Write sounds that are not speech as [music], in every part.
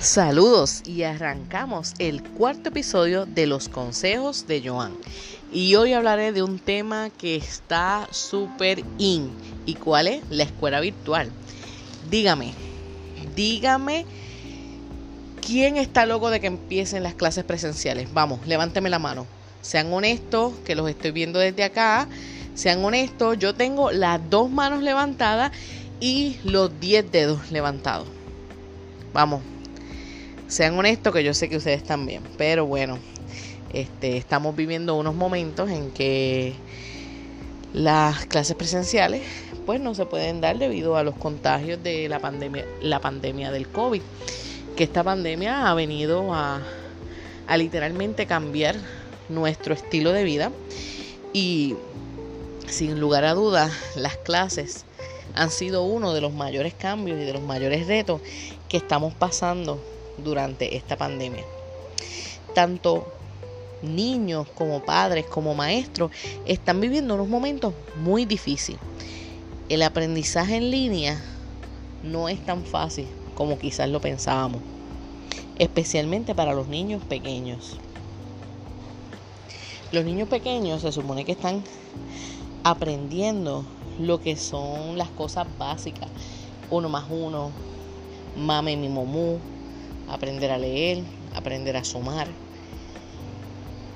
Saludos y arrancamos el cuarto episodio de los consejos de Joan. Y hoy hablaré de un tema que está súper in. ¿Y cuál es? La escuela virtual. Dígame, dígame quién está loco de que empiecen las clases presenciales. Vamos, levánteme la mano. Sean honestos, que los estoy viendo desde acá. Sean honestos, yo tengo las dos manos levantadas y los 10 dedos levantados. Vamos, sean honestos que yo sé que ustedes también, pero bueno, este, estamos viviendo unos momentos en que las clases presenciales pues no se pueden dar debido a los contagios de la pandemia, la pandemia del COVID, que esta pandemia ha venido a, a literalmente cambiar nuestro estilo de vida. Y sin lugar a dudas las clases han sido uno de los mayores cambios y de los mayores retos que estamos pasando durante esta pandemia. Tanto niños como padres como maestros están viviendo unos momentos muy difíciles. El aprendizaje en línea no es tan fácil como quizás lo pensábamos, especialmente para los niños pequeños. Los niños pequeños se supone que están aprendiendo lo que son las cosas básicas. Uno más uno, mame mi momú, aprender a leer, aprender a sumar.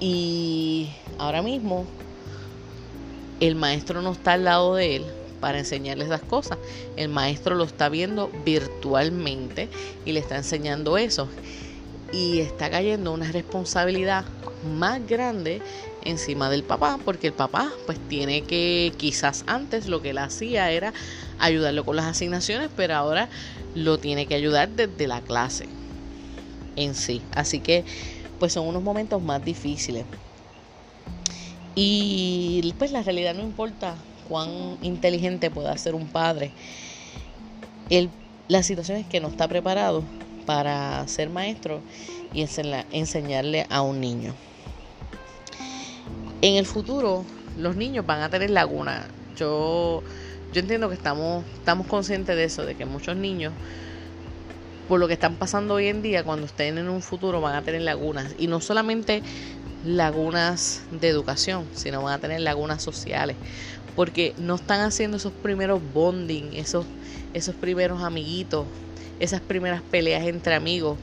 Y ahora mismo el maestro no está al lado de él para enseñarles las cosas. El maestro lo está viendo virtualmente y le está enseñando eso. Y está cayendo una responsabilidad más grande encima del papá, porque el papá pues tiene que, quizás antes lo que él hacía era ayudarlo con las asignaciones, pero ahora lo tiene que ayudar desde la clase en sí. Así que pues son unos momentos más difíciles. Y pues la realidad no importa cuán inteligente pueda ser un padre. El, la situación es que no está preparado para ser maestro y enseñarle a un niño. En el futuro los niños van a tener laguna. Yo, yo entiendo que estamos, estamos conscientes de eso, de que muchos niños por lo que están pasando hoy en día, cuando estén en un futuro van a tener lagunas. Y no solamente lagunas de educación, sino van a tener lagunas sociales. Porque no están haciendo esos primeros bonding, esos, esos primeros amiguitos, esas primeras peleas entre amigos,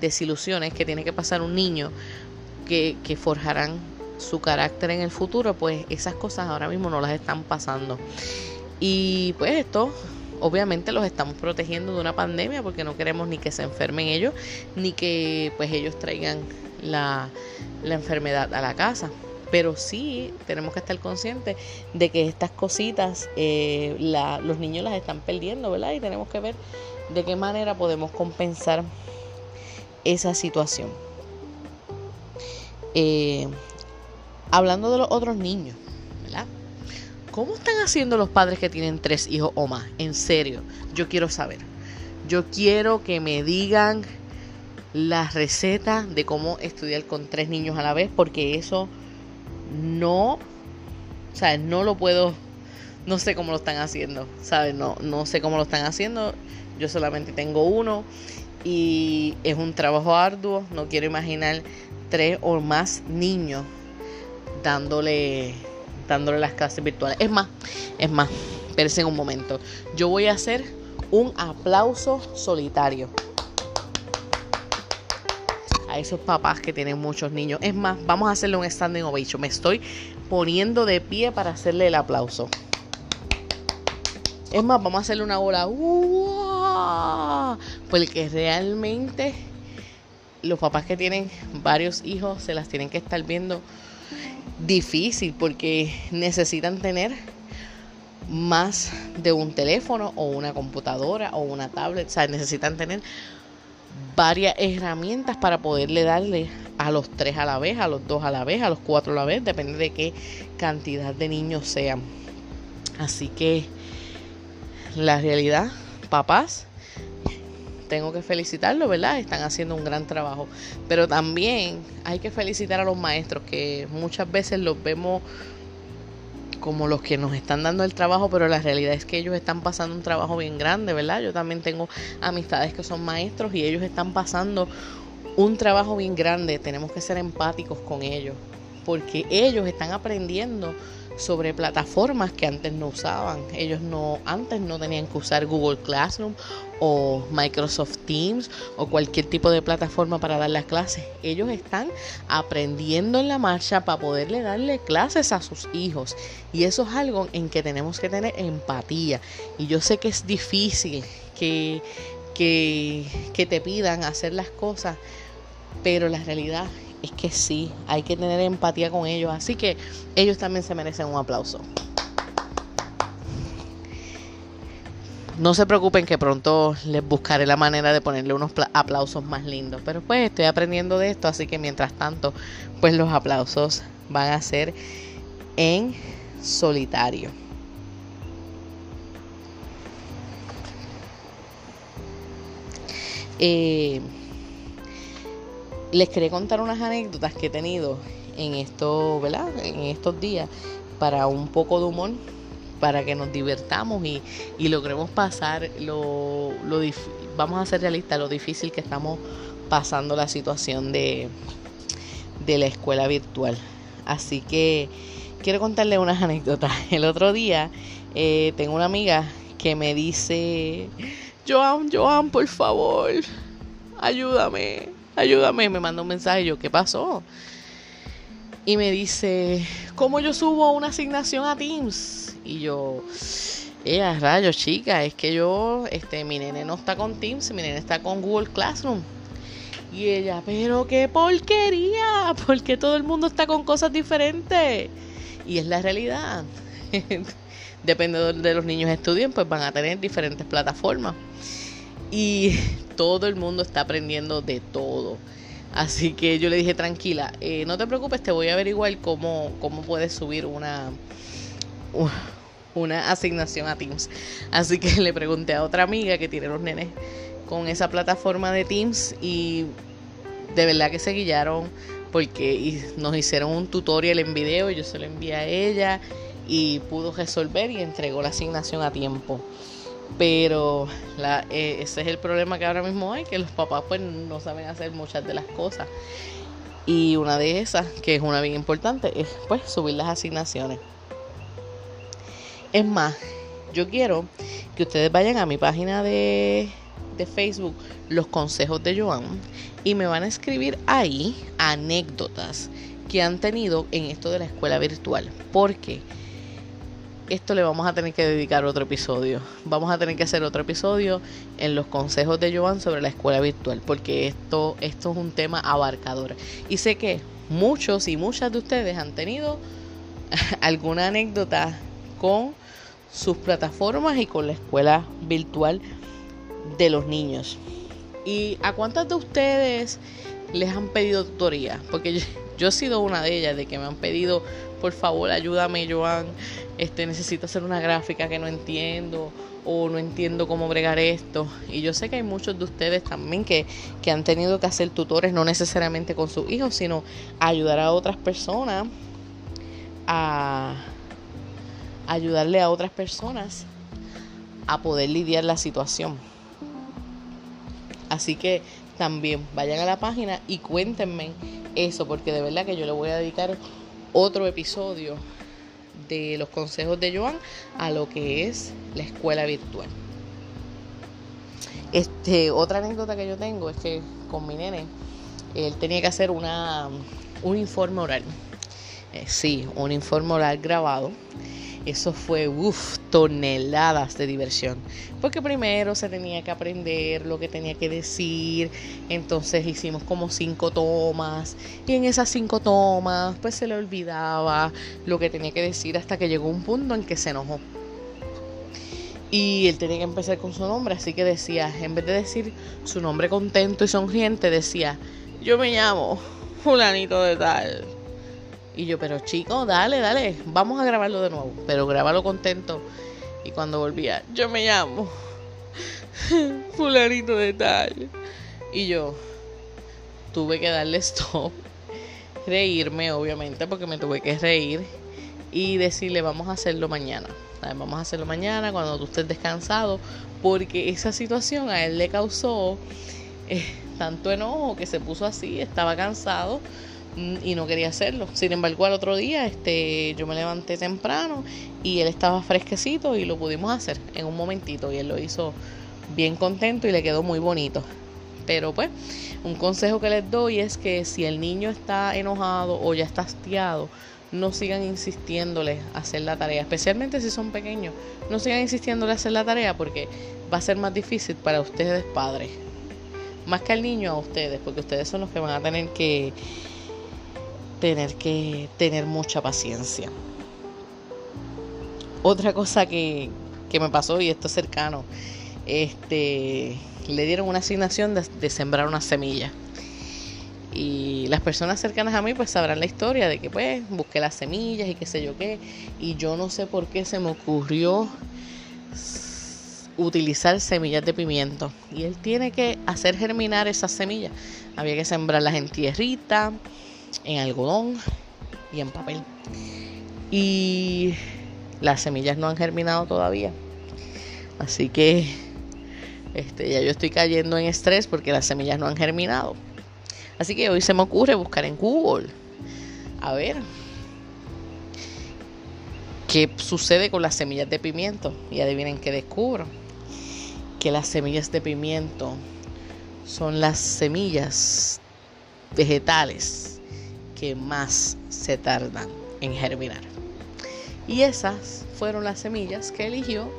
desilusiones que tiene que pasar un niño que, que forjarán su carácter en el futuro, pues esas cosas ahora mismo no las están pasando. Y pues esto obviamente los estamos protegiendo de una pandemia porque no queremos ni que se enfermen ellos, ni que pues ellos traigan la, enfermedad a la casa. Pero sí tenemos que estar conscientes de que estas cositas eh, los niños las están perdiendo, ¿verdad? Y tenemos que ver de qué manera podemos compensar esa situación. Eh, hablando de los otros niños. ¿Cómo están haciendo los padres que tienen tres hijos o más? En serio, yo quiero saber. Yo quiero que me digan la receta de cómo estudiar con tres niños a la vez, porque eso no, sea, no lo puedo, no sé cómo lo están haciendo, ¿sabes? No, no sé cómo lo están haciendo. Yo solamente tengo uno y es un trabajo arduo. No quiero imaginar tres o más niños dándole dándole las clases virtuales. Es más, es más, espérense un momento. Yo voy a hacer un aplauso solitario a esos papás que tienen muchos niños. Es más, vamos a hacerle un standing ovation. Me estoy poniendo de pie para hacerle el aplauso. Es más, vamos a hacerle una bola. Porque realmente los papás que tienen varios hijos se las tienen que estar viendo difícil porque necesitan tener más de un teléfono o una computadora o una tablet, o sea, necesitan tener varias herramientas para poderle darle a los tres a la vez, a los dos a la vez, a los cuatro a la vez, depende de qué cantidad de niños sean. Así que la realidad, papás, tengo que felicitarlo, ¿verdad? Están haciendo un gran trabajo. Pero también hay que felicitar a los maestros que muchas veces los vemos como los que nos están dando el trabajo, pero la realidad es que ellos están pasando un trabajo bien grande, ¿verdad? Yo también tengo amistades que son maestros y ellos están pasando un trabajo bien grande. Tenemos que ser empáticos con ellos, porque ellos están aprendiendo sobre plataformas que antes no usaban. Ellos no antes no tenían que usar Google Classroom o Microsoft Teams o cualquier tipo de plataforma para dar las clases. Ellos están aprendiendo en la marcha para poderle darle clases a sus hijos. Y eso es algo en que tenemos que tener empatía. Y yo sé que es difícil que, que, te pidan hacer las cosas, pero la realidad es que sí, hay que tener empatía con ellos. Así que ellos también se merecen un aplauso. No se preocupen que pronto les buscaré la manera de ponerle unos aplausos más lindos. Pero pues estoy aprendiendo de esto, así que mientras tanto, pues los aplausos van a ser en solitario. Eh, les quería contar unas anécdotas que he tenido en esto, ¿verdad? En estos días para un poco de humor, para que nos divertamos y, logremos pasar lo, lo vamos a ser realistas, lo difícil que estamos pasando la situación de, de la escuela virtual. Así que quiero contarle unas anécdotas. [laughs] El otro día eh, tengo una amiga que me dice, Joan, Joan, por favor, ayúdame ayúdame, me manda un mensaje, yo, ¿qué pasó? Y me dice, ¿cómo yo subo una asignación a Teams? Y yo, eh, rayos, chica, es que yo, este, mi nene no está con Teams, mi nene está con Google Classroom. Y ella, pero qué porquería, porque todo el mundo está con cosas diferentes. Y es la realidad. [laughs] Depende de los niños estudien, pues van a tener diferentes plataformas. Y todo el mundo está aprendiendo de todo. Así que yo le dije, tranquila, eh, no te preocupes, te voy a averiguar cómo, cómo puedes subir una, una asignación a Teams. Así que le pregunté a otra amiga que tiene los nenes con esa plataforma de Teams y de verdad que se guiaron porque nos hicieron un tutorial en video, yo se lo envié a ella y pudo resolver y entregó la asignación a tiempo. Pero eh, ese es el problema que ahora mismo hay, que los papás pues no saben hacer muchas de las cosas. Y una de esas, que es una bien importante, es pues subir las asignaciones. Es más, yo quiero que ustedes vayan a mi página de, de Facebook, Los Consejos de Joan, y me van a escribir ahí anécdotas que han tenido en esto de la escuela virtual. Porque esto le vamos a tener que dedicar otro episodio. Vamos a tener que hacer otro episodio en los consejos de Joan sobre la escuela virtual, porque esto, esto es un tema abarcador. Y sé que muchos y muchas de ustedes han tenido [laughs] alguna anécdota con sus plataformas y con la escuela virtual de los niños. ¿Y a cuántas de ustedes les han pedido tutoría? Porque yo, yo he sido una de ellas, de que me han pedido, por favor, ayúdame, Joan este, necesito hacer una gráfica que no entiendo o no entiendo cómo bregar esto. Y yo sé que hay muchos de ustedes también que, que han tenido que hacer tutores, no necesariamente con sus hijos, sino ayudar a otras personas a ayudarle a otras personas a poder lidiar la situación. Así que también vayan a la página y cuéntenme eso, porque de verdad que yo le voy a dedicar otro episodio de los consejos de Joan a lo que es la escuela virtual. Este, otra anécdota que yo tengo es que con mi nene, él tenía que hacer una, un informe oral. Eh, sí, un informe oral grabado eso fue, uff, toneladas de diversión. Porque primero se tenía que aprender lo que tenía que decir, entonces hicimos como cinco tomas, y en esas cinco tomas, pues se le olvidaba lo que tenía que decir hasta que llegó un punto en que se enojó. Y él tenía que empezar con su nombre, así que decía, en vez de decir su nombre contento y sonriente, decía, yo me llamo fulanito de tal y yo, pero chico, dale, dale, vamos a grabarlo de nuevo. Pero grábalo contento. Y cuando volvía, yo me llamo [laughs] fulanito de tal. Y yo tuve que darle stop. Reírme, obviamente, porque me tuve que reír. y decirle vamos a hacerlo mañana. Vamos a hacerlo mañana cuando tú estés descansado, porque esa situación a él le causó eh, tanto enojo que se puso así, estaba cansado y no quería hacerlo. Sin embargo, al otro día este, yo me levanté temprano y él estaba fresquecito y lo pudimos hacer en un momentito y él lo hizo bien contento y le quedó muy bonito. Pero pues, un consejo que les doy es que si el niño está enojado o ya está hastiado, no sigan insistiéndole a hacer la tarea, especialmente si son pequeños. No sigan insistiéndole a hacer la tarea porque va a ser más difícil para ustedes padres. Más que al niño a ustedes, porque ustedes son los que van a tener que tener que tener mucha paciencia. Otra cosa que, que me pasó, y esto es cercano, este, le dieron una asignación de, de sembrar una semilla. Y las personas cercanas a mí pues sabrán la historia de que pues busqué las semillas y qué sé yo qué. Y yo no sé por qué se me ocurrió utilizar semillas de pimiento. Y él tiene que hacer germinar esas semillas. Había que sembrarlas en tierrita, en algodón y en papel. Y las semillas no han germinado todavía. Así que este, ya yo estoy cayendo en estrés porque las semillas no han germinado. Así que hoy se me ocurre buscar en Google. A ver. ¿Qué sucede con las semillas de pimiento? Y adivinen qué descubro. Que las semillas de pimiento son las semillas vegetales que más se tardan en germinar. Y esas fueron las semillas que eligió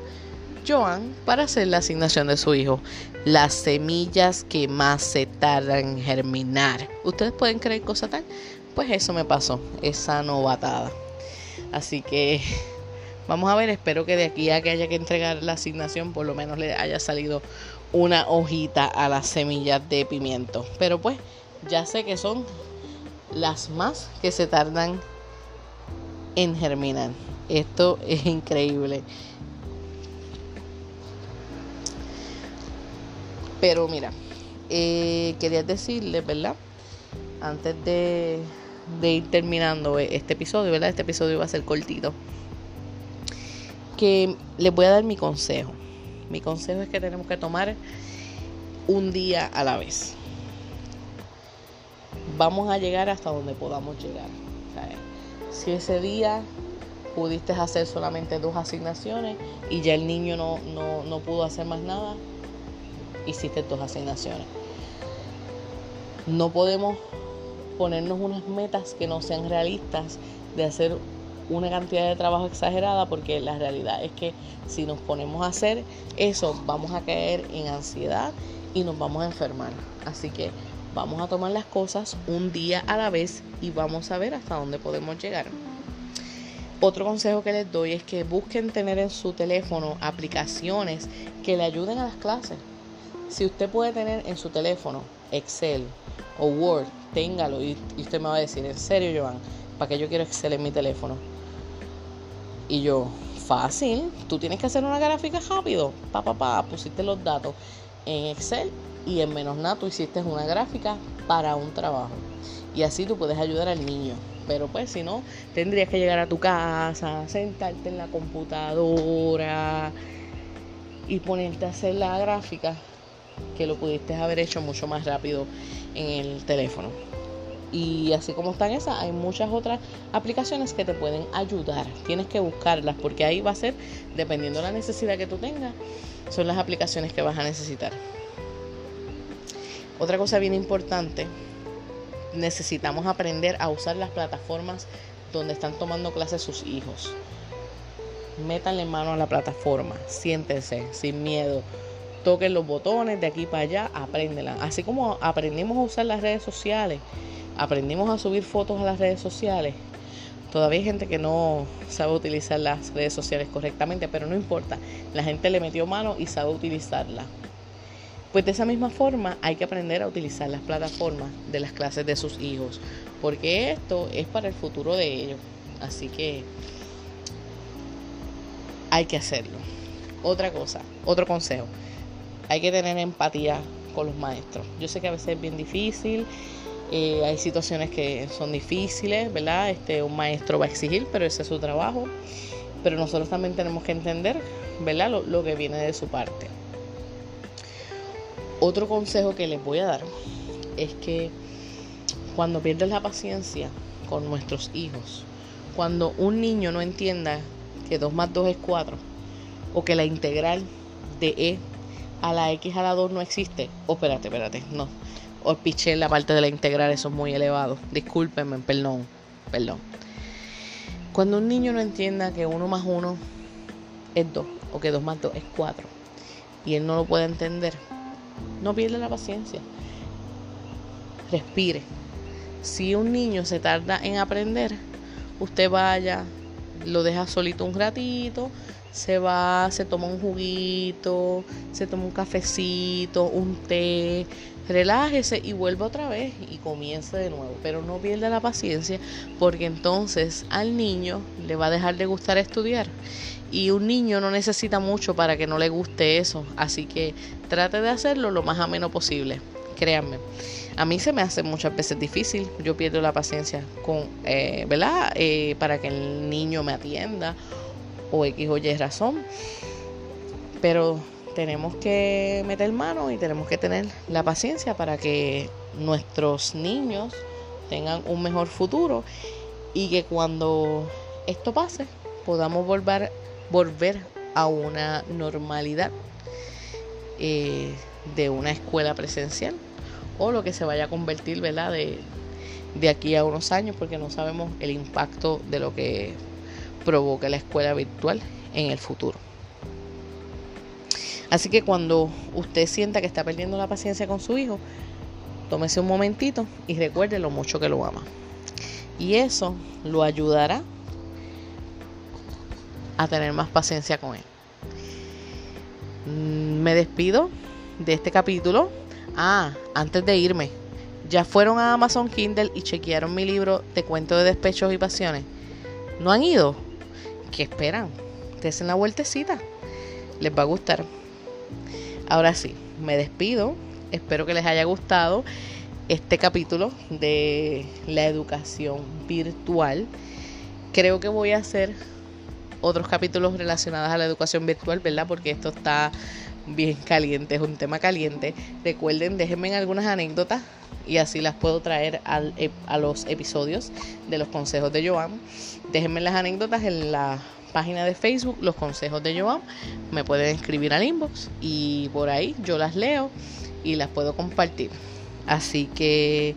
Joan para hacer la asignación de su hijo. Las semillas que más se tardan en germinar. ¿Ustedes pueden creer cosa tal? Pues eso me pasó, esa novatada. Así que vamos a ver, espero que de aquí a que haya que entregar la asignación por lo menos le haya salido una hojita a las semillas de pimiento. Pero pues ya sé que son las más que se tardan en germinar. Esto es increíble. Pero mira, eh, quería decirles, ¿verdad? Antes de, de ir terminando este episodio, ¿verdad? Este episodio va a ser cortito. Que les voy a dar mi consejo. Mi consejo es que tenemos que tomar un día a la vez. Vamos a llegar hasta donde podamos llegar. si ese día pudiste hacer solamente dos asignaciones y ya el niño no, no, no pudo hacer más nada, hiciste tus asignaciones. No podemos ponernos unas metas que no sean realistas de hacer una cantidad de trabajo exagerada porque la realidad es que si nos ponemos a hacer eso vamos a caer en ansiedad y nos vamos a enfermar. Así que vamos a tomar las cosas un día a la vez y vamos a ver hasta dónde podemos llegar. Otro consejo que les doy es que busquen tener en su teléfono aplicaciones que le ayuden a las clases. Si usted puede tener en su teléfono Excel o Word, téngalo y, usted me va a decir, en serio, Joan, ¿para qué yo quiero Excel en mi teléfono? Y yo, fácil, tú tienes que hacer una gráfica rápido, pa, pa, pa, pusiste los datos en Excel y en menos nada tú hiciste una gráfica para un trabajo. Y así tú puedes ayudar al niño. Pero pues si no, tendrías que llegar a tu casa, sentarte en la computadora y ponerte a hacer la gráfica que lo pudiste haber hecho mucho más rápido en el teléfono. Y así como están esas, hay muchas otras aplicaciones que te pueden ayudar. Tienes que buscarlas porque ahí va a ser, dependiendo de la necesidad que tú tengas, son las aplicaciones que vas a necesitar. Otra cosa bien importante, necesitamos aprender a usar las plataformas donde están tomando clases sus hijos. Métanle mano a la plataforma, siéntense sin miedo toquen los botones de aquí para allá, apréndela. Así como aprendimos a usar las redes sociales, aprendimos a subir fotos a las redes sociales. Todavía hay gente que no sabe utilizar las redes sociales correctamente, pero no importa. La gente le metió mano y sabe utilizarla. Pues de esa misma forma hay que aprender a utilizar las plataformas de las clases de sus hijos, porque esto es para el futuro de ellos. Así que hay que hacerlo. Otra cosa, otro consejo hay que tener empatía con los maestros. Yo sé que a veces es bien difícil Eh, hay situaciones que son difíciles, ¿verdad? Este, un maestro va a exigir, pero ese es su trabajo. Pero nosotros también tenemos que entender, ¿verdad? Lo, lo que viene de su parte. Otro consejo que les voy a dar es que cuando pierdes la paciencia con nuestros hijos, cuando un niño no entienda que 2 más 2 es 4, o que la integral de E a la X a la 2 no existe, o espérate, espérate, no, o piché en la parte de la integral, eso es muy elevado, discúlpenme, perdón, perdón. Cuando un niño no entienda que 1 más 1 es 2, o que 2 más 2 es 4, y él no lo puede entender, no pierde la paciencia. Respire. Si un niño se tarda en aprender, usted vaya, lo deja solito un ratito, se va, se toma un juguito, se toma un cafecito, un té, relájese y vuelve otra vez y comience de nuevo. Pero no pierda la paciencia porque entonces al niño le va a dejar de gustar estudiar. Y un niño no necesita mucho para que no le guste eso. Así que trate de hacerlo lo más ameno posible. Créanme. A mí se me hace muchas veces difícil. Yo pierdo la paciencia con, eh, ¿verdad? Eh, para que el niño me atienda o X o Y razón. Pero tenemos que meter mano y tenemos que tener la paciencia para que nuestros niños tengan un mejor futuro y que cuando esto pase podamos volver, a una normalidad eh, de una escuela presencial o lo que se vaya a convertir. De, de aquí a unos años porque no sabemos el impacto de lo que provoque la escuela virtual en el futuro. Así que cuando usted sienta que está perdiendo la paciencia con su hijo, tómese un momentito y recuerde lo mucho que lo ama. Y eso lo ayudará a tener más paciencia con él. Mm, me despido de este capítulo. Ah, antes de irme, ¿ya fueron a Amazon Kindle y chequearon mi libro de cuentos de despechos y pasiones? ¿No han ido? ¿Qué esperan? Desen la vueltecita. Les va a gustar. Ahora sí, me despido. Espero que les haya gustado este capítulo de la educación virtual. Creo que voy a hacer otros capítulos relacionados a la educación virtual, ¿verdad? Porque esto está bien caliente, es un tema caliente. Recuerden, déjenme algunas anécdotas y así las puedo traer al, a los episodios de los consejos de Joan. Déjenme las anécdotas en la página de Facebook, Los Consejos de Joan. Me pueden escribir al inbox y por ahí yo las leo y las puedo compartir. Así que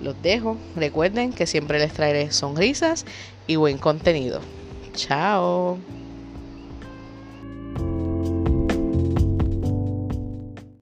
los dejo. Recuerden que siempre les traeré sonrisas y buen contenido. Chao.